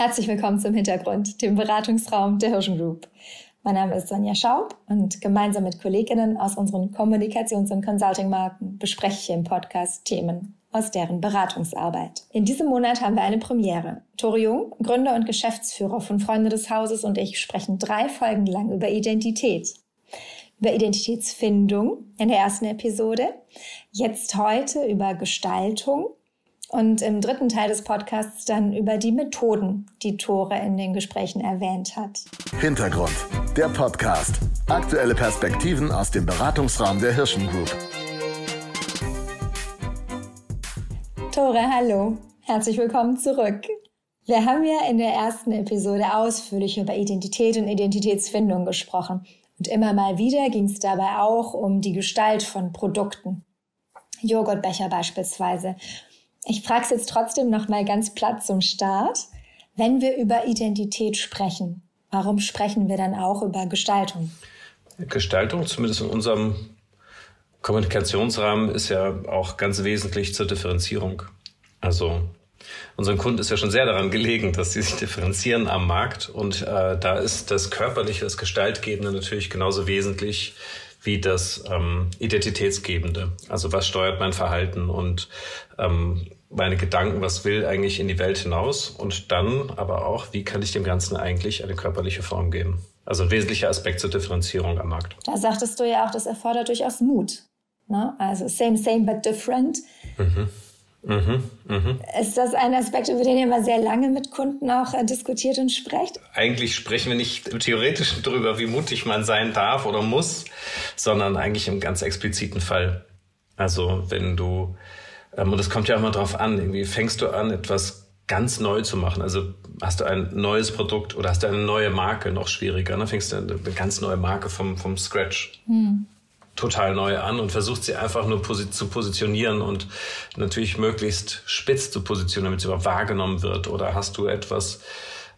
Herzlich willkommen zum Hintergrund, dem Beratungsraum der Hirschen Group. Mein Name ist Sonja Schaub und gemeinsam mit Kolleginnen aus unseren Kommunikations- und Consulting-Marken bespreche ich im Podcast Themen aus deren Beratungsarbeit. In diesem Monat haben wir eine Premiere. Tore Jung, Gründer und Geschäftsführer von Freunde des Hauses und ich sprechen drei Folgen lang über Identität. Über Identitätsfindung in der ersten Episode, jetzt heute über Gestaltung und im dritten Teil des Podcasts dann über die Methoden, die Tore in den Gesprächen erwähnt hat. Hintergrund, der Podcast. Aktuelle Perspektiven aus dem Beratungsraum der Hirschen Group. Tore, hallo. Herzlich willkommen zurück. Wir haben ja in der ersten Episode ausführlich über Identität und Identitätsfindung gesprochen. Und immer mal wieder ging es dabei auch um die Gestalt von Produkten. Joghurtbecher beispielsweise ich frage es jetzt trotzdem noch mal ganz platt zum Start. Wenn wir über Identität sprechen, warum sprechen wir dann auch über Gestaltung? Gestaltung, zumindest in unserem Kommunikationsrahmen, ist ja auch ganz wesentlich zur Differenzierung. Also unseren Kunden ist ja schon sehr daran gelegen, dass sie sich differenzieren am Markt. Und äh, da ist das Körperliche, das Gestaltgebende natürlich genauso wesentlich wie das ähm, Identitätsgebende. Also was steuert mein Verhalten und ähm, meine Gedanken, was will eigentlich in die Welt hinaus und dann aber auch, wie kann ich dem Ganzen eigentlich eine körperliche Form geben. Also ein wesentlicher Aspekt zur Differenzierung am Markt. Da sagtest du ja auch, das erfordert durchaus Mut. Ne? Also same, same, but different. Mhm. Mhm, mh. Ist das ein Aspekt, über den ihr mal sehr lange mit Kunden auch äh, diskutiert und sprecht? Eigentlich sprechen wir nicht theoretisch darüber, wie mutig man sein darf oder muss, sondern eigentlich im ganz expliziten Fall. Also wenn du, und es kommt ja auch mal drauf an, irgendwie fängst du an, etwas ganz neu zu machen. Also hast du ein neues Produkt oder hast du eine neue Marke, noch schwieriger. Dann ne? fängst du eine ganz neue Marke vom, vom Scratch. Hm total neu an und versucht sie einfach nur posi zu positionieren und natürlich möglichst spitz zu positionieren, damit sie überhaupt wahrgenommen wird. Oder hast du etwas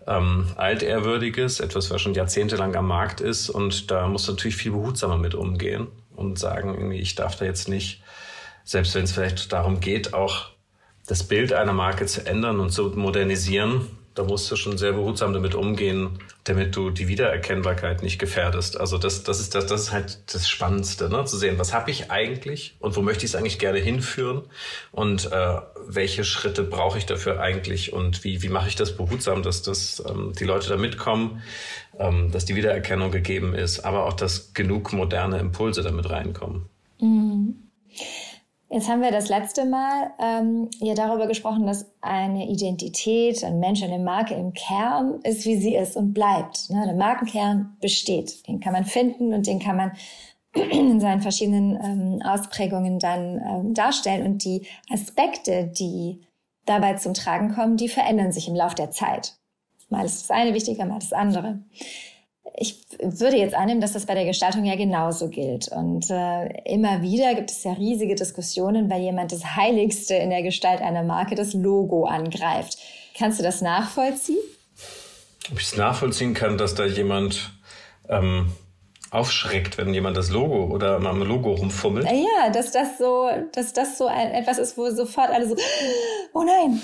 ähm, Altehrwürdiges, etwas, was schon jahrzehntelang am Markt ist und da musst du natürlich viel behutsamer mit umgehen und sagen, irgendwie, ich darf da jetzt nicht, selbst wenn es vielleicht darum geht, auch das Bild einer Marke zu ändern und zu modernisieren, da musst du schon sehr behutsam damit umgehen, damit du die Wiedererkennbarkeit nicht gefährdest. Also das, das ist das, das ist halt das Spannendste, ne? zu sehen, was habe ich eigentlich und wo möchte ich es eigentlich gerne hinführen und äh, welche Schritte brauche ich dafür eigentlich und wie, wie mache ich das behutsam, dass das ähm, die Leute da mitkommen, ähm, dass die Wiedererkennung gegeben ist, aber auch dass genug moderne Impulse damit reinkommen. Mhm. Jetzt haben wir das letzte Mal ähm, ja darüber gesprochen, dass eine Identität, ein Mensch, eine Marke im Kern ist, wie sie ist und bleibt. Ne? Der Markenkern besteht. Den kann man finden und den kann man in seinen verschiedenen ähm, Ausprägungen dann ähm, darstellen. Und die Aspekte, die dabei zum Tragen kommen, die verändern sich im Laufe der Zeit. Mal ist das eine wichtiger, mal das andere ich würde jetzt annehmen, dass das bei der Gestaltung ja genauso gilt. Und äh, immer wieder gibt es ja riesige Diskussionen, weil jemand das Heiligste in der Gestalt einer Marke, das Logo, angreift. Kannst du das nachvollziehen? Ob ich es nachvollziehen kann, dass da jemand ähm, aufschreckt, wenn jemand das Logo oder am Logo rumfummelt? Ja, dass das so, dass das so ein, etwas ist, wo sofort alle so, oh nein.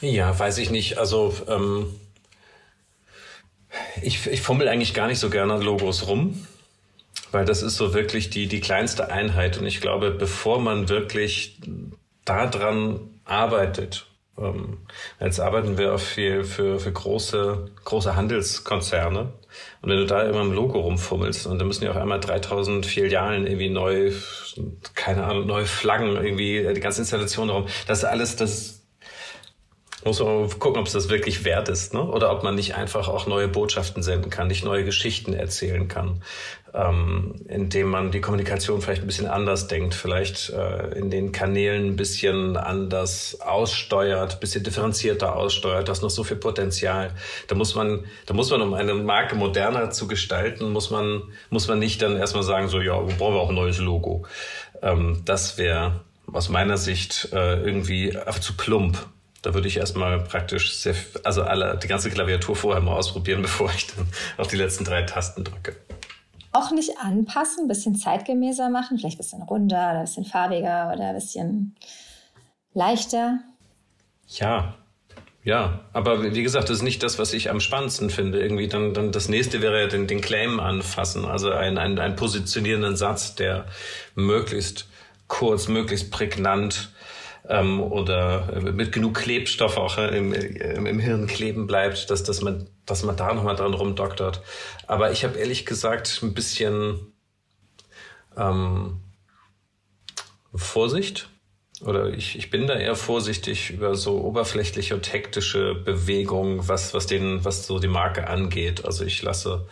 Ja, weiß ich nicht. Also ähm, ich, ich fummel eigentlich gar nicht so gerne an Logos rum, weil das ist so wirklich die, die kleinste Einheit. Und ich glaube, bevor man wirklich daran arbeitet, ähm, jetzt arbeiten wir auch viel für, für große, große Handelskonzerne. Und wenn du da immer im Logo rumfummelst und dann müssen ja auch einmal 3000 Filialen irgendwie neu, keine Ahnung, neue Flaggen irgendwie, die ganze Installation darum, das ist alles, das muss man gucken, ob es das wirklich wert ist, ne? Oder ob man nicht einfach auch neue Botschaften senden kann, nicht neue Geschichten erzählen kann, ähm, indem man die Kommunikation vielleicht ein bisschen anders denkt, vielleicht äh, in den Kanälen ein bisschen anders aussteuert, ein bisschen differenzierter aussteuert, das noch so viel Potenzial. Da muss man, da muss man, um eine Marke moderner zu gestalten, muss man, muss man nicht dann erstmal sagen, so, ja, brauchen wir auch ein neues Logo. Ähm, das wäre aus meiner Sicht äh, irgendwie zu plump. Da würde ich erstmal praktisch sehr, also alle, die ganze Klaviatur vorher mal ausprobieren, bevor ich dann auf die letzten drei Tasten drücke. Auch nicht anpassen, ein bisschen zeitgemäßer machen, vielleicht ein bisschen runder oder ein bisschen farbiger oder ein bisschen leichter. Ja, ja, aber wie gesagt, das ist nicht das, was ich am spannendsten finde. Irgendwie dann, dann das nächste wäre ja den, den Claim anfassen, also ein, ein, ein positionierenden Satz, der möglichst kurz, möglichst prägnant ähm, oder mit genug Klebstoff auch äh, im, im, im Hirn kleben bleibt, dass, dass, man, dass man da nochmal dran rumdoktert. Aber ich habe ehrlich gesagt ein bisschen ähm, Vorsicht oder ich, ich bin da eher vorsichtig über so oberflächliche und hektische Bewegungen, was, was den, was so die Marke angeht. Also ich lasse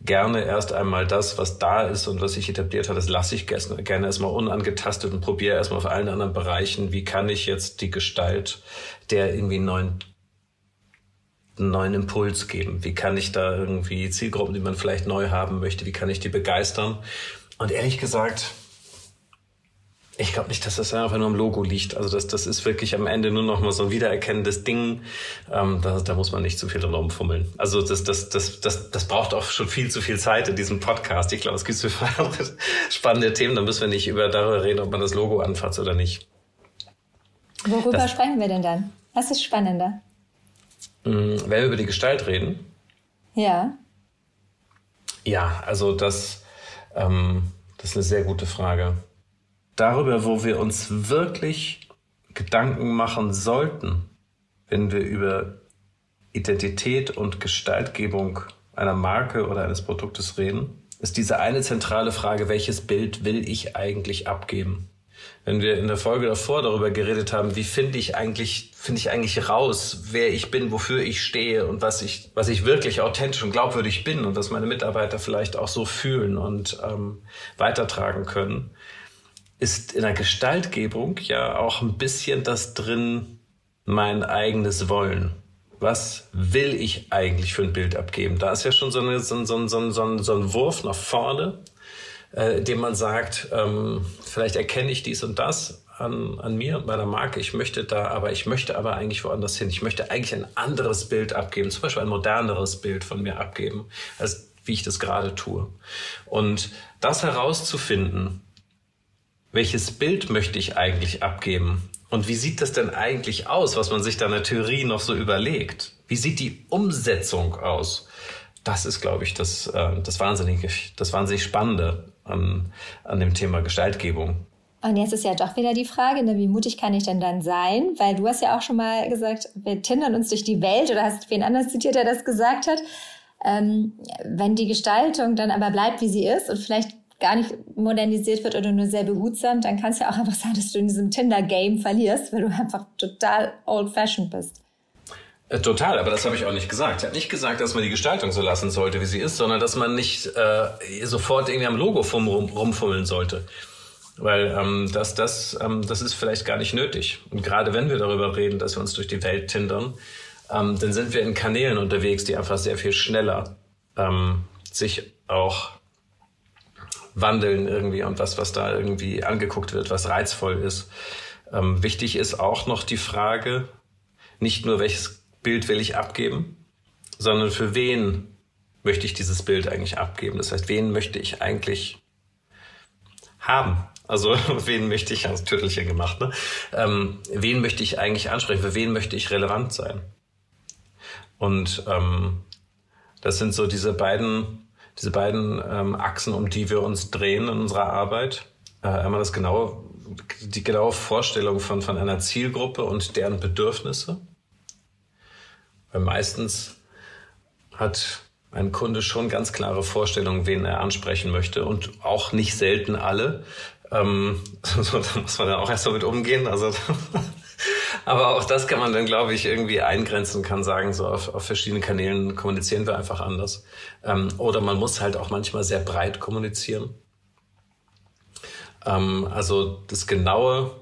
gerne erst einmal das, was da ist und was sich etabliert hat, das lasse ich gerne erstmal unangetastet und probiere erstmal auf allen anderen Bereichen, wie kann ich jetzt die Gestalt der irgendwie neuen einen neuen Impuls geben? Wie kann ich da irgendwie Zielgruppen, die man vielleicht neu haben möchte, wie kann ich die begeistern? Und ehrlich gesagt, ich glaube nicht, dass das einfach nur am Logo liegt. Also das, das ist wirklich am Ende nur noch mal so ein wiedererkennendes Ding. Ähm, da, da muss man nicht zu viel dran rumfummeln. Also das, das, das, das, das braucht auch schon viel zu viel Zeit in diesem Podcast. Ich glaube, es gibt so viele spannende Themen. Da müssen wir nicht über darüber reden, ob man das Logo anfasst oder nicht. Worüber das, sprechen wir denn dann? Was ist spannender? Mh, wenn wir über die Gestalt reden. Ja. Ja, also das, ähm, das ist eine sehr gute Frage darüber, wo wir uns wirklich Gedanken machen sollten, wenn wir über Identität und Gestaltgebung einer Marke oder eines Produktes reden, ist diese eine zentrale Frage, welches Bild will ich eigentlich abgeben? Wenn wir in der Folge davor darüber geredet haben, wie finde ich eigentlich, finde ich eigentlich raus, wer ich bin, wofür ich stehe und was ich, was ich wirklich authentisch und glaubwürdig bin und was meine Mitarbeiter vielleicht auch so fühlen und ähm, weitertragen können, ist in der Gestaltgebung ja auch ein bisschen das drin, mein eigenes Wollen. Was will ich eigentlich für ein Bild abgeben? Da ist ja schon so, eine, so, so, so, so, ein Wurf nach vorne, äh, dem man sagt, ähm, vielleicht erkenne ich dies und das an, an mir und meiner Marke. Ich möchte da, aber ich möchte aber eigentlich woanders hin. Ich möchte eigentlich ein anderes Bild abgeben, zum Beispiel ein moderneres Bild von mir abgeben, als wie ich das gerade tue. Und das herauszufinden, welches Bild möchte ich eigentlich abgeben? Und wie sieht das denn eigentlich aus, was man sich da in der Theorie noch so überlegt? Wie sieht die Umsetzung aus? Das ist, glaube ich, das, äh, das, wahnsinnig, das wahnsinnig Spannende an, an dem Thema Gestaltgebung. Und jetzt ist ja doch wieder die Frage, ne, wie mutig kann ich denn dann sein? Weil du hast ja auch schon mal gesagt, wir tindern uns durch die Welt oder hast wen anders zitiert, der das gesagt hat. Ähm, wenn die Gestaltung dann aber bleibt, wie sie ist und vielleicht gar nicht modernisiert wird oder nur sehr behutsam, dann kann es ja auch einfach sein, dass du in diesem Tinder-Game verlierst, weil du einfach total old-fashioned bist. Äh, total, aber das habe ich auch nicht gesagt. Ich habe nicht gesagt, dass man die Gestaltung so lassen sollte, wie sie ist, sondern dass man nicht äh, sofort irgendwie am Logo rum, rumfummeln sollte. Weil ähm, das, das, ähm, das ist vielleicht gar nicht nötig. Und gerade wenn wir darüber reden, dass wir uns durch die Welt tindern, ähm, dann sind wir in Kanälen unterwegs, die einfach sehr viel schneller ähm, sich auch wandeln irgendwie und was, was da irgendwie angeguckt wird, was reizvoll ist. Ähm, wichtig ist auch noch die Frage, nicht nur welches Bild will ich abgeben, sondern für wen möchte ich dieses Bild eigentlich abgeben? Das heißt, wen möchte ich eigentlich haben? Also wen möchte ich, als Tüttelchen gemacht, ne? Ähm, wen möchte ich eigentlich ansprechen? Für wen möchte ich relevant sein? Und ähm, das sind so diese beiden diese beiden ähm, Achsen, um die wir uns drehen in unserer Arbeit. Äh, einmal das genaue, die genaue Vorstellung von, von einer Zielgruppe und deren Bedürfnisse. Weil meistens hat ein Kunde schon ganz klare Vorstellungen, wen er ansprechen möchte und auch nicht selten alle. Ähm, so, da muss man dann auch erst damit umgehen. Also aber auch das kann man dann, glaube ich, irgendwie eingrenzen, kann sagen, so auf, auf verschiedenen Kanälen kommunizieren wir einfach anders. Ähm, oder man muss halt auch manchmal sehr breit kommunizieren. Ähm, also das genaue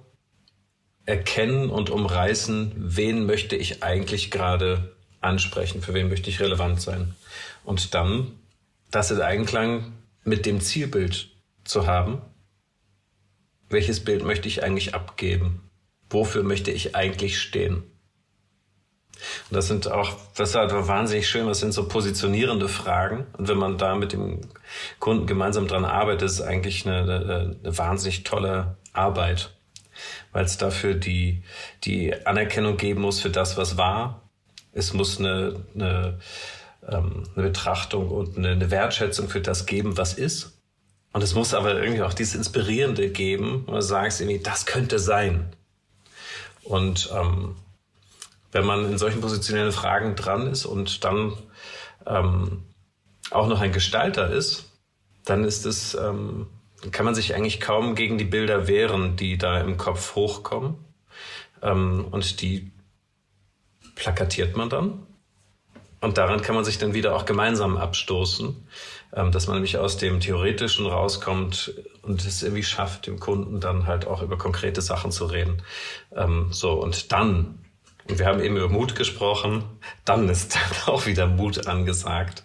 Erkennen und Umreißen, wen möchte ich eigentlich gerade ansprechen, für wen möchte ich relevant sein. Und dann das in Einklang mit dem Zielbild zu haben. Welches Bild möchte ich eigentlich abgeben? Wofür möchte ich eigentlich stehen? Und das sind auch, das ist halt wahnsinnig schön, das sind so positionierende Fragen. Und wenn man da mit dem Kunden gemeinsam dran arbeitet, ist es eigentlich eine, eine, eine wahnsinnig tolle Arbeit. weil es dafür die, die Anerkennung geben muss für das, was war. Es muss eine, eine, ähm, eine Betrachtung und eine, eine Wertschätzung für das geben, was ist. Und es muss aber irgendwie auch dieses Inspirierende geben, wo du sagst irgendwie, das könnte sein. Und ähm, wenn man in solchen positionellen Fragen dran ist und dann ähm, auch noch ein Gestalter ist, dann ist es, ähm, kann man sich eigentlich kaum gegen die Bilder wehren, die da im Kopf hochkommen. Ähm, und die plakatiert man dann. Und daran kann man sich dann wieder auch gemeinsam abstoßen, ähm, dass man nämlich aus dem Theoretischen rauskommt und es irgendwie schafft, dem Kunden dann halt auch über konkrete Sachen zu reden. Ähm, so, und dann, und wir haben eben über Mut gesprochen, dann ist dann auch wieder Mut angesagt.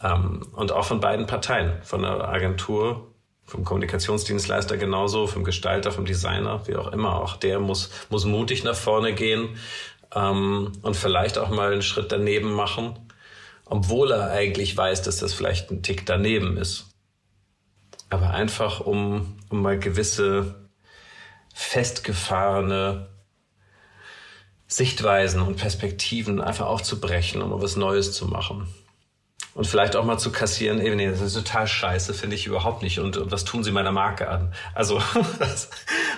Ähm, und auch von beiden Parteien, von der Agentur, vom Kommunikationsdienstleister genauso, vom Gestalter, vom Designer, wie auch immer. Auch der muss, muss mutig nach vorne gehen ähm, und vielleicht auch mal einen Schritt daneben machen, obwohl er eigentlich weiß, dass das vielleicht ein Tick daneben ist. Aber einfach, um, um mal gewisse festgefahrene Sichtweisen und Perspektiven einfach aufzubrechen, um was Neues zu machen. Und vielleicht auch mal zu kassieren, ey, nee, das ist total scheiße, finde ich überhaupt nicht. Und, und was tun sie meiner Marke an? Also das,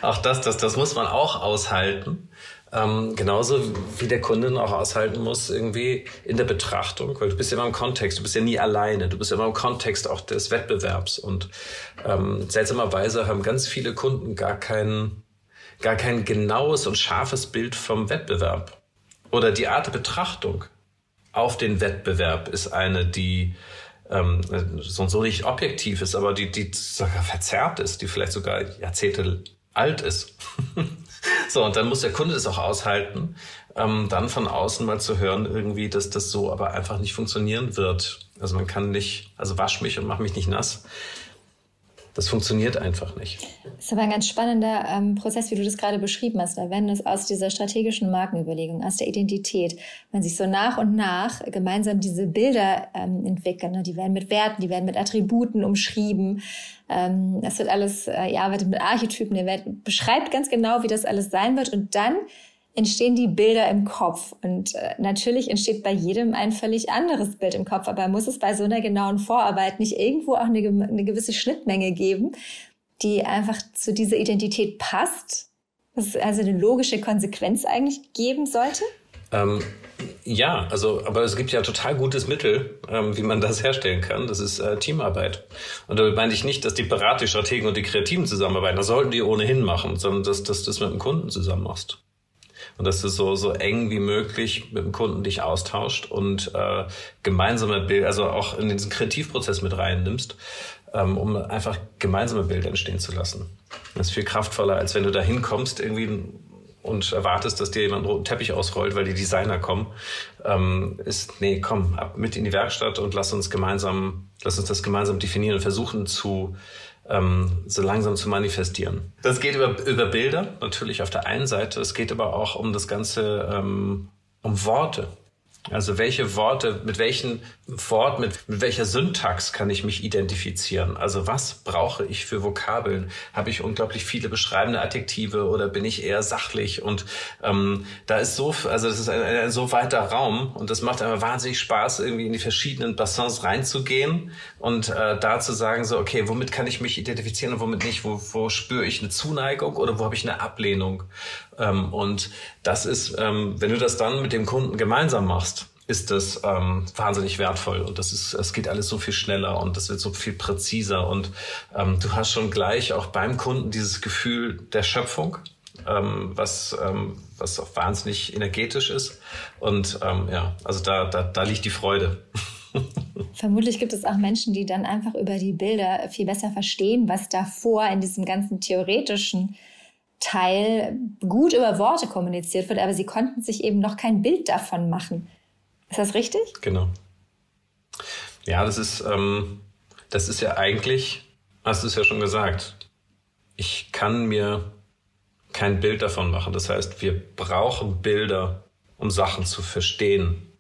auch das, das, das muss man auch aushalten. Ähm, genauso wie der Kunde auch aushalten muss, irgendwie in der Betrachtung, weil du bist ja immer im Kontext, du bist ja nie alleine, du bist ja immer im Kontext auch des Wettbewerbs. Und ähm, seltsamerweise haben ganz viele Kunden gar kein, gar kein genaues und scharfes Bild vom Wettbewerb. Oder die Art der Betrachtung auf den Wettbewerb ist eine, die ähm, so so nicht objektiv ist, aber die, die sogar verzerrt ist, die vielleicht sogar Jahrzehnte alt ist. so, und dann muss der Kunde das auch aushalten, ähm, dann von außen mal zu hören, irgendwie, dass das so aber einfach nicht funktionieren wird. Also man kann nicht, also wasch mich und mach mich nicht nass. Das funktioniert einfach nicht. Das ist aber ein ganz spannender ähm, Prozess, wie du das gerade beschrieben hast. Wenn es aus dieser strategischen Markenüberlegung, aus der Identität, wenn sich so nach und nach gemeinsam diese Bilder ähm, entwickeln, ne? die werden mit Werten, die werden mit Attributen umschrieben. Ähm, das wird alles, äh, ihr arbeitet mit Archetypen, ihr werdet, beschreibt ganz genau, wie das alles sein wird. Und dann entstehen die Bilder im Kopf. Und äh, natürlich entsteht bei jedem ein völlig anderes Bild im Kopf. Aber muss es bei so einer genauen Vorarbeit nicht irgendwo auch eine, eine gewisse Schnittmenge geben, die einfach zu dieser Identität passt? Ist also eine logische Konsequenz eigentlich geben sollte? Ähm, ja, also, aber es gibt ja total gutes Mittel, ähm, wie man das herstellen kann. Das ist äh, Teamarbeit. Und damit meine ich nicht, dass die Berater, die Strategen und die Kreativen zusammenarbeiten. Das sollten die ohnehin machen, sondern dass, dass du das mit dem Kunden zusammen machst und dass du so, so eng wie möglich mit dem Kunden dich austauscht und äh, gemeinsame Bilder, also auch in diesen Kreativprozess mit reinnimmst, ähm, um einfach gemeinsame Bilder entstehen zu lassen. Das ist viel kraftvoller, als wenn du da hinkommst irgendwie und erwartest, dass dir jemand einen roten Teppich ausrollt, weil die Designer kommen, ähm, ist, nee, komm, ab mit in die Werkstatt und lass uns gemeinsam, lass uns das gemeinsam definieren und versuchen zu ähm, so langsam zu manifestieren. Das geht über, über Bilder, natürlich auf der einen Seite. Es geht aber auch um das Ganze, ähm, um Worte. Also welche Worte, mit welchen Wort, mit, mit welcher Syntax kann ich mich identifizieren? Also was brauche ich für Vokabeln? Habe ich unglaublich viele beschreibende Adjektive oder bin ich eher sachlich? Und ähm, da ist so, also das ist ein, ein so weiter Raum und das macht einfach wahnsinnig Spaß, irgendwie in die verschiedenen Bassins reinzugehen und äh, da zu sagen, so, okay, womit kann ich mich identifizieren und womit nicht? Wo, wo spüre ich eine Zuneigung oder wo habe ich eine Ablehnung? Ähm, und das ist, ähm, wenn du das dann mit dem Kunden gemeinsam machst, ist das ähm, wahnsinnig wertvoll. Und das ist, es geht alles so viel schneller und das wird so viel präziser. Und ähm, du hast schon gleich auch beim Kunden dieses Gefühl der Schöpfung, ähm, was, ähm, was auch wahnsinnig energetisch ist. Und ähm, ja, also da, da, da liegt die Freude. Vermutlich gibt es auch Menschen, die dann einfach über die Bilder viel besser verstehen, was davor in diesem ganzen theoretischen Teil gut über Worte kommuniziert wird, aber sie konnten sich eben noch kein Bild davon machen. Ist das richtig? Genau. Ja, das ist, ähm, das ist ja eigentlich, hast du es ja schon gesagt, ich kann mir kein Bild davon machen. Das heißt, wir brauchen Bilder, um Sachen zu verstehen.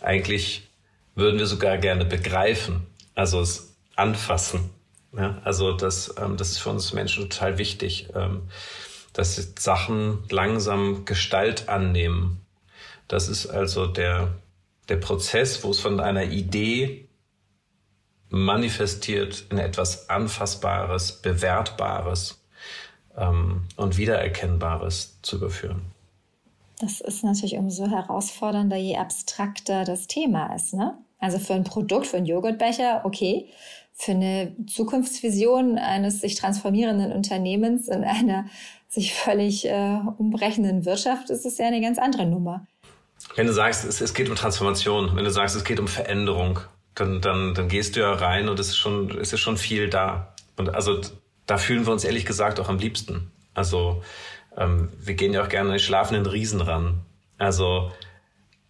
Eigentlich würden wir sogar gerne begreifen, also es anfassen. Ja, also das, ähm, das ist für uns Menschen total wichtig. Ähm, dass Sachen langsam Gestalt annehmen. Das ist also der, der Prozess, wo es von einer Idee manifestiert in etwas Anfassbares, Bewertbares ähm, und Wiedererkennbares zu überführen. Das ist natürlich umso herausfordernder, je abstrakter das Thema ist. Ne? Also für ein Produkt, für einen Joghurtbecher, okay. Für eine Zukunftsvision eines sich transformierenden Unternehmens in einer sich völlig äh, umbrechenden Wirtschaft ist es ja eine ganz andere Nummer. Wenn du sagst, es, es geht um Transformation, wenn du sagst, es geht um Veränderung, dann, dann, dann gehst du ja rein und es ist schon, es ist schon viel da. Und also da fühlen wir uns ehrlich gesagt auch am liebsten. Also ähm, wir gehen ja auch gerne an die schlafenden Riesen ran. Also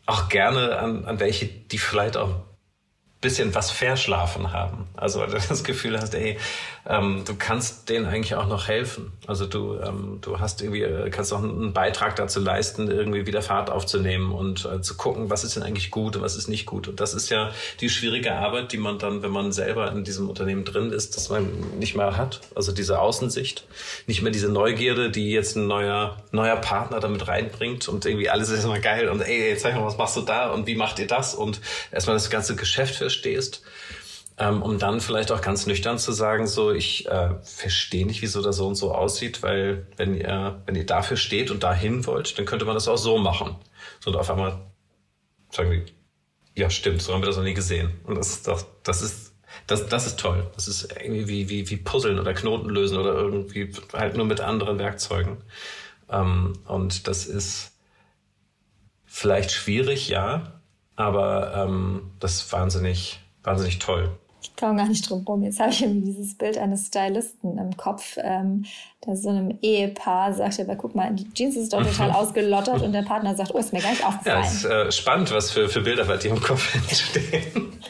auch gerne an, an welche, die vielleicht auch bisschen was verschlafen haben. Also weil du das Gefühl hast, ey, ähm, du kannst denen eigentlich auch noch helfen. Also du, ähm, du hast irgendwie, äh, kannst auch einen Beitrag dazu leisten, irgendwie wieder Fahrt aufzunehmen und äh, zu gucken, was ist denn eigentlich gut und was ist nicht gut. Und das ist ja die schwierige Arbeit, die man dann, wenn man selber in diesem Unternehmen drin ist, dass man nicht mehr hat. Also diese Außensicht, nicht mehr diese Neugierde, die jetzt ein neuer, neuer Partner damit reinbringt und irgendwie alles ist immer geil und ey, zeig mal, was machst du da und wie macht ihr das und erstmal das ganze Geschäft verstehst ähm, um dann vielleicht auch ganz nüchtern zu sagen, so ich äh, verstehe nicht, wieso das so und so aussieht, weil wenn ihr, wenn ihr dafür steht und dahin wollt, dann könnte man das auch so machen. So und auf einmal sagen die, ja stimmt, so haben wir das noch nie gesehen. Und das ist doch, das ist das, das ist toll. Das ist irgendwie wie, wie, wie Puzzeln oder Knoten lösen oder irgendwie halt nur mit anderen Werkzeugen. Ähm, und das ist vielleicht schwierig, ja, aber ähm, das ist wahnsinnig, wahnsinnig toll. Ich komme gar nicht drum rum. Jetzt habe ich irgendwie dieses Bild eines Stylisten im Kopf, ähm, der so einem Ehepaar sagt, aber guck mal, die Jeans ist doch total ausgelottert und der Partner sagt, oh, ist mir gar nicht aufgefallen. Ja, ist äh, spannend, was für, für Bilder bei dir im Kopf entstehen.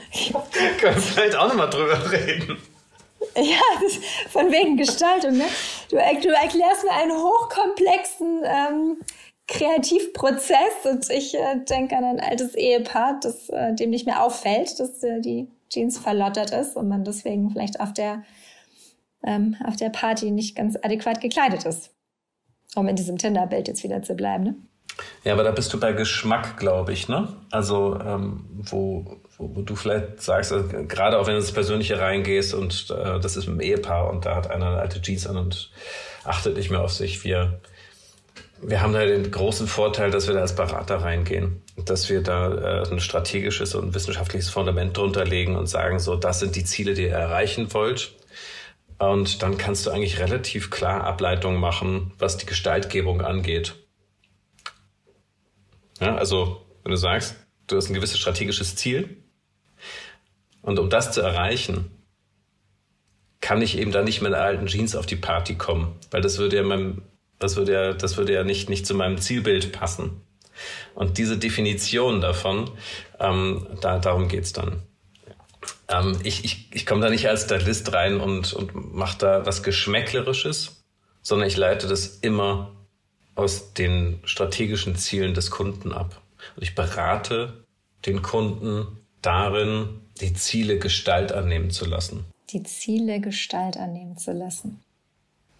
Können wir vielleicht auch nochmal drüber reden. Ja, von wegen Gestaltung. Ne? Du, du erklärst mir einen hochkomplexen ähm, Kreativprozess und ich äh, denke an ein altes Ehepaar, das äh, dem nicht mehr auffällt, dass äh, die Jeans verlottert ist und man deswegen vielleicht auf der, ähm, auf der Party nicht ganz adäquat gekleidet ist. Um in diesem Tinder-Bild jetzt wieder zu bleiben. Ne? Ja, aber da bist du bei Geschmack, glaube ich, ne? Also, ähm, wo, wo, wo, du vielleicht sagst, also, gerade auch wenn du ins Persönliche reingehst und äh, das ist mit einem Ehepaar und da hat einer eine alte Jeans an und achtet nicht mehr auf sich. Wir, wir haben da den großen Vorteil, dass wir da als Berater reingehen, dass wir da äh, ein strategisches und wissenschaftliches Fundament drunter legen und sagen, so, das sind die Ziele, die ihr erreichen wollt. Und dann kannst du eigentlich relativ klar Ableitungen machen, was die Gestaltgebung angeht. Ja, also, wenn du sagst, du hast ein gewisses strategisches Ziel und um das zu erreichen, kann ich eben da nicht mit alten Jeans auf die Party kommen, weil das würde ja meinem das würde ja, das würde ja nicht, nicht zu meinem Zielbild passen. Und diese Definition davon, ähm, da, darum geht's dann. Ähm, ich ich, ich komme da nicht als Stylist rein und, und mache da was Geschmäcklerisches, sondern ich leite das immer aus den strategischen Zielen des Kunden ab. Und ich berate den Kunden darin, die Ziele Gestalt annehmen zu lassen. Die Ziele Gestalt annehmen zu lassen.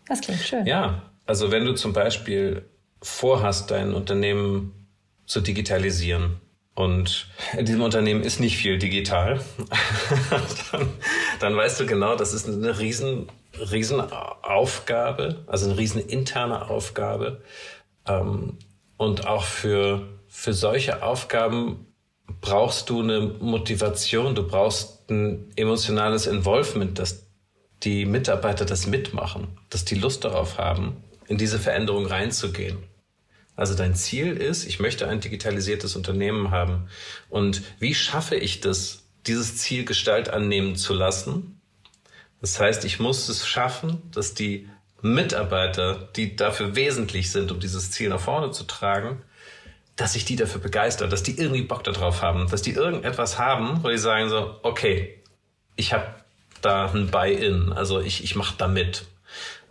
Das klingt schön. Ja, also wenn du zum Beispiel vorhast, dein Unternehmen zu digitalisieren und in diesem Unternehmen ist nicht viel digital, dann, dann weißt du genau, das ist eine riesen, riesen Aufgabe, also eine riesen interne Aufgabe. Ähm, und auch für, für solche Aufgaben brauchst du eine Motivation, du brauchst ein emotionales Involvement, dass die Mitarbeiter das mitmachen, dass die Lust darauf haben in diese Veränderung reinzugehen. Also dein Ziel ist, ich möchte ein digitalisiertes Unternehmen haben. Und wie schaffe ich das, dieses Ziel Gestalt annehmen zu lassen? Das heißt, ich muss es schaffen, dass die Mitarbeiter, die dafür wesentlich sind, um dieses Ziel nach vorne zu tragen, dass ich die dafür begeistert, dass die irgendwie Bock darauf haben, dass die irgendetwas haben, wo die sagen so, okay, ich habe da ein Buy-in, also ich, ich mache da mit.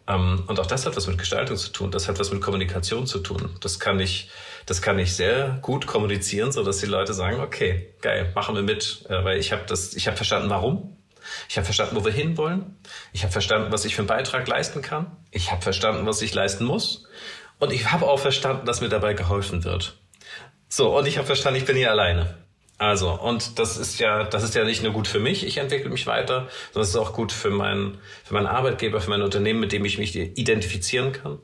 Ähm, und auch das hat was mit Gestaltung zu tun. Das hat was mit Kommunikation zu tun. Das kann ich, das kann ich sehr gut kommunizieren, so dass die Leute sagen, okay, geil, machen wir mit, äh, weil ich habe das, ich habe verstanden, warum. Ich habe verstanden, wo wir hinwollen. Ich habe verstanden, was ich für einen Beitrag leisten kann. Ich habe verstanden, was ich leisten muss. Und ich habe auch verstanden, dass mir dabei geholfen wird. So, und ich habe verstanden, ich bin hier alleine. Also, und das ist ja, das ist ja nicht nur gut für mich, ich entwickle mich weiter, sondern es ist auch gut für meinen, für meinen Arbeitgeber, für mein Unternehmen, mit dem ich mich identifizieren kann.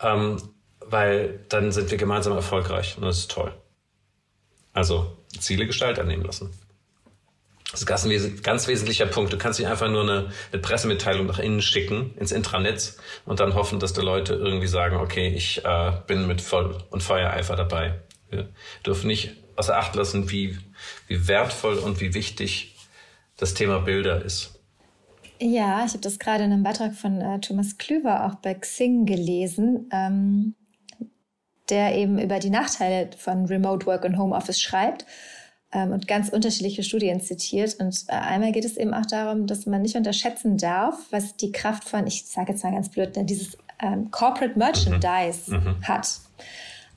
Ähm, weil dann sind wir gemeinsam erfolgreich und das ist toll. Also Ziele Gestalt annehmen lassen. Das ist ein ganz wesentlicher Punkt. Du kannst nicht einfach nur eine, eine, Pressemitteilung nach innen schicken, ins Intranetz und dann hoffen, dass die Leute irgendwie sagen, okay, ich äh, bin mit Voll- und Feuereifer dabei. Wir dürfen nicht außer Acht lassen, wie, wie wertvoll und wie wichtig das Thema Bilder ist. Ja, ich habe das gerade in einem Beitrag von äh, Thomas Klüver auch bei Xing gelesen, ähm, der eben über die Nachteile von Remote Work und Homeoffice schreibt ähm, und ganz unterschiedliche Studien zitiert. Und äh, einmal geht es eben auch darum, dass man nicht unterschätzen darf, was die Kraft von, ich sage jetzt mal ganz blöd, ne, dieses ähm, Corporate Merchandise mhm. mhm. hat.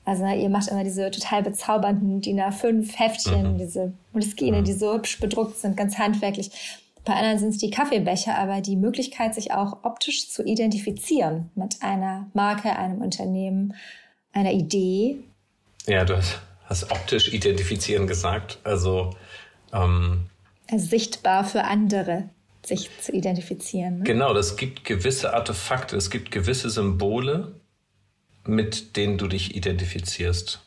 Also ihr macht immer diese total bezaubernden DIN A5 Heftchen, mhm. diese Moleskine, mhm. die so hübsch bedruckt sind, ganz handwerklich. Bei anderen sind es die Kaffeebecher, aber die Möglichkeit, sich auch optisch zu identifizieren mit einer Marke, einem Unternehmen, einer Idee. Ja, du hast, hast optisch identifizieren gesagt. Also, ähm, also sichtbar für andere sich zu identifizieren. Ne? Genau, das gibt gewisse Artefakte, es gibt gewisse Symbole, mit denen du dich identifizierst.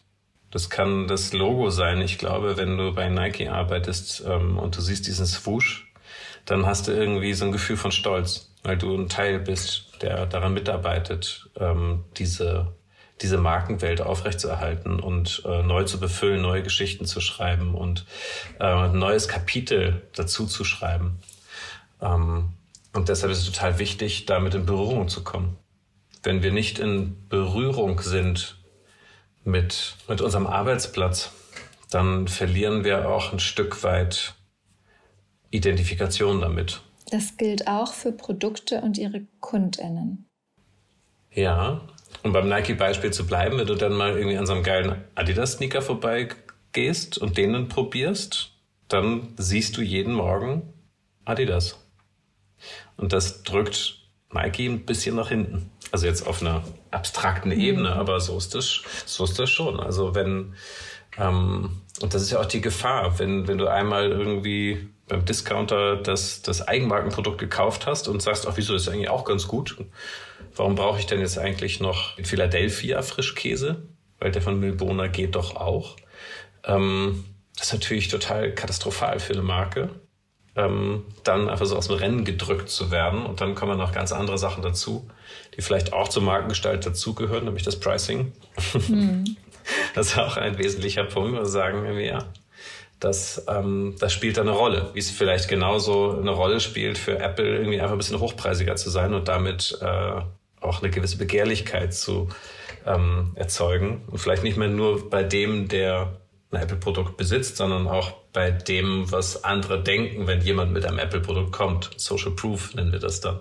Das kann das Logo sein. Ich glaube, wenn du bei Nike arbeitest ähm, und du siehst diesen Swoosh, dann hast du irgendwie so ein Gefühl von Stolz, weil du ein Teil bist, der daran mitarbeitet, ähm, diese, diese Markenwelt aufrechtzuerhalten und äh, neu zu befüllen, neue Geschichten zu schreiben und äh, ein neues Kapitel dazu zu schreiben. Ähm, und deshalb ist es total wichtig, damit in Berührung zu kommen wenn wir nicht in Berührung sind mit, mit unserem Arbeitsplatz, dann verlieren wir auch ein Stück weit Identifikation damit. Das gilt auch für Produkte und ihre KundInnen. Ja, und beim Nike-Beispiel zu bleiben, wenn du dann mal irgendwie an so einem geilen Adidas-Sneaker vorbeigehst und den dann probierst, dann siehst du jeden Morgen Adidas. Und das drückt Nike ein bisschen nach hinten. Also jetzt auf einer abstrakten mhm. Ebene, aber so ist das, so ist das schon. Also wenn, ähm, und das ist ja auch die Gefahr, wenn, wenn du einmal irgendwie beim Discounter das, das Eigenmarkenprodukt gekauft hast und sagst, ach, wieso ist das eigentlich auch ganz gut? Warum brauche ich denn jetzt eigentlich noch den Philadelphia Frischkäse? Weil der von Milbona geht doch auch. Ähm, das ist natürlich total katastrophal für eine Marke ähm, dann einfach so aus dem Rennen gedrückt zu werden. Und dann kommen noch ganz andere Sachen dazu, die vielleicht auch zur Markengestalt dazugehören, nämlich das Pricing. Mhm. Das ist auch ein wesentlicher Punkt, wo wir sagen, ja, das, ähm, das spielt da eine Rolle, wie es vielleicht genauso eine Rolle spielt für Apple, irgendwie einfach ein bisschen hochpreisiger zu sein und damit äh, auch eine gewisse Begehrlichkeit zu ähm, erzeugen. Und vielleicht nicht mehr nur bei dem, der ein Apple-Produkt besitzt, sondern auch bei dem, was andere denken, wenn jemand mit einem Apple-Produkt kommt. Social Proof nennen wir das dann.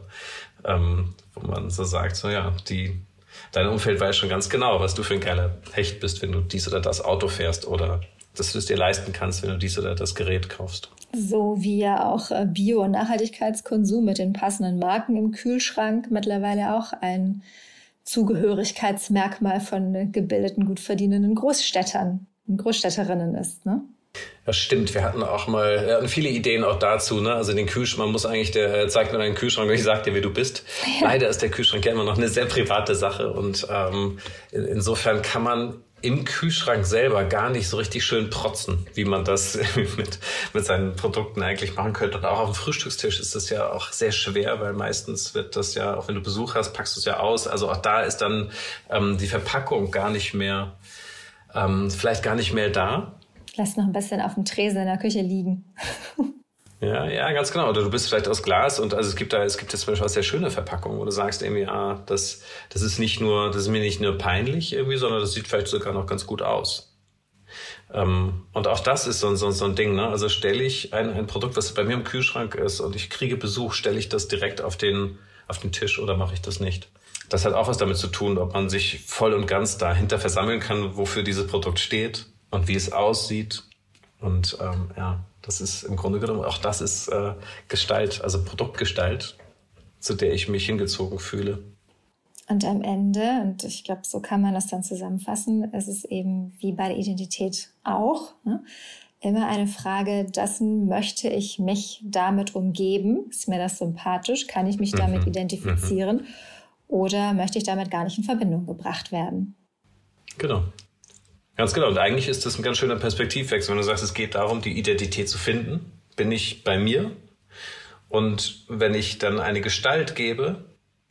Ähm, wo man so sagt, so ja, die, dein Umfeld weiß schon ganz genau, was du für ein geiler Hecht bist, wenn du dies oder das Auto fährst oder dass du es dir leisten kannst, wenn du dies oder das Gerät kaufst. So wie ja auch äh, Bio- und Nachhaltigkeitskonsum mit den passenden Marken im Kühlschrank mittlerweile auch ein Zugehörigkeitsmerkmal von gebildeten, gut verdienenden Großstädtern und Großstädterinnen ist. Ne? Das stimmt, wir hatten auch mal, wir hatten viele Ideen auch dazu, ne? Also den Kühlschrank, man muss eigentlich, der zeigt mir deinen Kühlschrank und ich sag dir, wie du bist. Ja. Leider ist der Kühlschrank ja immer noch eine sehr private Sache und ähm, insofern kann man im Kühlschrank selber gar nicht so richtig schön protzen, wie man das mit, mit seinen Produkten eigentlich machen könnte. Und auch auf dem Frühstückstisch ist das ja auch sehr schwer, weil meistens wird das ja, auch wenn du Besuch hast, packst du es ja aus. Also auch da ist dann ähm, die Verpackung gar nicht mehr, ähm, vielleicht gar nicht mehr da. Lass noch ein bisschen auf dem Tresen in der Küche liegen. Ja, ja, ganz genau. Oder du bist vielleicht aus Glas und also es gibt da, es gibt jetzt zum Beispiel auch sehr schöne Verpackungen, wo du sagst irgendwie, ah, das, das ist nicht nur, das ist mir nicht nur peinlich irgendwie, sondern das sieht vielleicht sogar noch ganz gut aus. Ähm, und auch das ist so, so, so ein Ding, ne? Also stelle ich ein, ein Produkt, was bei mir im Kühlschrank ist und ich kriege Besuch, stelle ich das direkt auf den, auf den Tisch oder mache ich das nicht? Das hat auch was damit zu tun, ob man sich voll und ganz dahinter versammeln kann, wofür dieses Produkt steht und wie es aussieht Und ähm, ja, das ist im Grunde genommen, auch das ist äh, Gestalt, also Produktgestalt, zu der ich mich hingezogen fühle. Und am Ende, und ich glaube, so kann man das dann zusammenfassen, ist es eben wie bei der Identität auch, ne? immer eine Frage dessen, möchte ich mich damit umgeben? Ist mir das sympathisch? Kann ich mich damit mhm. identifizieren? Mhm. Oder möchte ich damit gar nicht in Verbindung gebracht werden? Genau. Ganz genau. Und eigentlich ist das ein ganz schöner Perspektivwechsel, wenn du sagst, es geht darum, die Identität zu finden. Bin ich bei mir? Und wenn ich dann eine Gestalt gebe,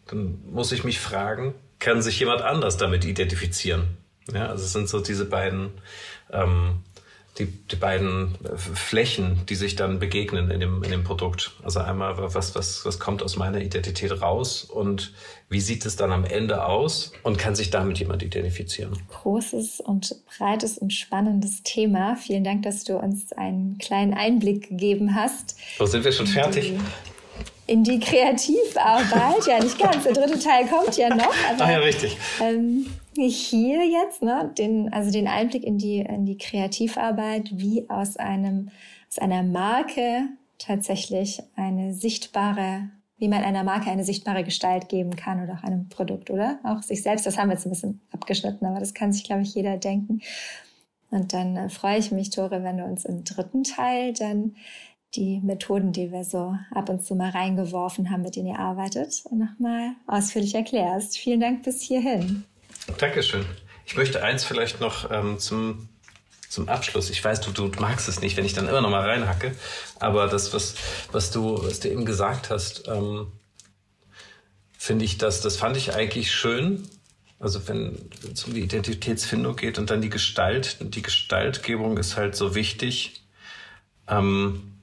dann muss ich mich fragen, kann sich jemand anders damit identifizieren? Ja, also es sind so diese beiden ähm, die, die beiden Flächen, die sich dann begegnen in dem, in dem Produkt. Also einmal, was, was, was kommt aus meiner Identität raus und wie sieht es dann am Ende aus und kann sich damit jemand identifizieren? Großes und breites und spannendes Thema. Vielen Dank, dass du uns einen kleinen Einblick gegeben hast. So sind wir schon fertig. in die Kreativarbeit. Ja, nicht ganz. Der dritte Teil kommt ja noch. Aber, ah ja, richtig. Ähm, hier jetzt, ne, den, also den Einblick in die, in die Kreativarbeit, wie aus einem, aus einer Marke tatsächlich eine sichtbare, wie man einer Marke eine sichtbare Gestalt geben kann oder auch einem Produkt, oder? Auch sich selbst, das haben wir jetzt ein bisschen abgeschnitten, aber das kann sich, glaube ich, jeder denken. Und dann äh, freue ich mich, Tore, wenn du uns im dritten Teil dann die Methoden, die wir so ab und zu mal reingeworfen haben, mit denen ihr arbeitet, nochmal ausführlich erklärst. Vielen Dank bis hierhin. Dankeschön. Ich möchte eins vielleicht noch ähm, zum, zum Abschluss. Ich weiß, du, du magst es nicht, wenn ich dann immer noch mal reinhacke. Aber das, was, was, du, was du eben gesagt hast, ähm, finde ich, das, das fand ich eigentlich schön. Also wenn es um die Identitätsfindung geht und dann die Gestalt, die Gestaltgebung ist halt so wichtig. Ähm,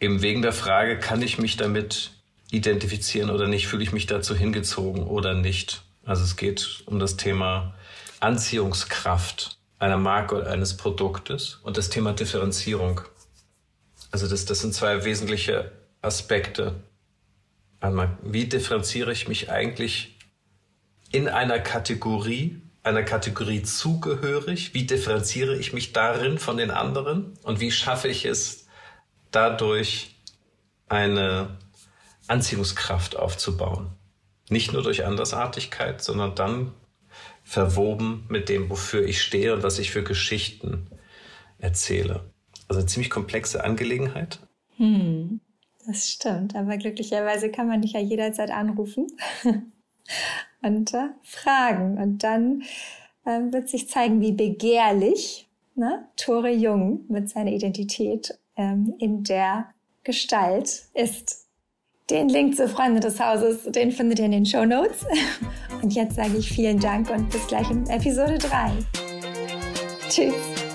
eben wegen der Frage, kann ich mich damit identifizieren oder nicht? Fühle ich mich dazu hingezogen oder nicht? Also es geht um das Thema Anziehungskraft einer Marke oder eines Produktes und das Thema Differenzierung. Also das, das sind zwei wesentliche Aspekte. Einmal, wie differenziere ich mich eigentlich in einer Kategorie, einer Kategorie zugehörig? Wie differenziere ich mich darin von den anderen? Und wie schaffe ich es, dadurch eine Anziehungskraft aufzubauen? Nicht nur durch Andersartigkeit, sondern dann verwoben mit dem, wofür ich stehe und was ich für Geschichten erzähle. Also eine ziemlich komplexe Angelegenheit. Hm, das stimmt. Aber glücklicherweise kann man dich ja jederzeit anrufen und äh, fragen. Und dann äh, wird sich zeigen, wie begehrlich ne, Tore Jung mit seiner Identität ähm, in der Gestalt ist. Den Link zu Freunde des Hauses, den findet ihr in den Show Notes. Und jetzt sage ich vielen Dank und bis gleich in Episode 3. Tschüss.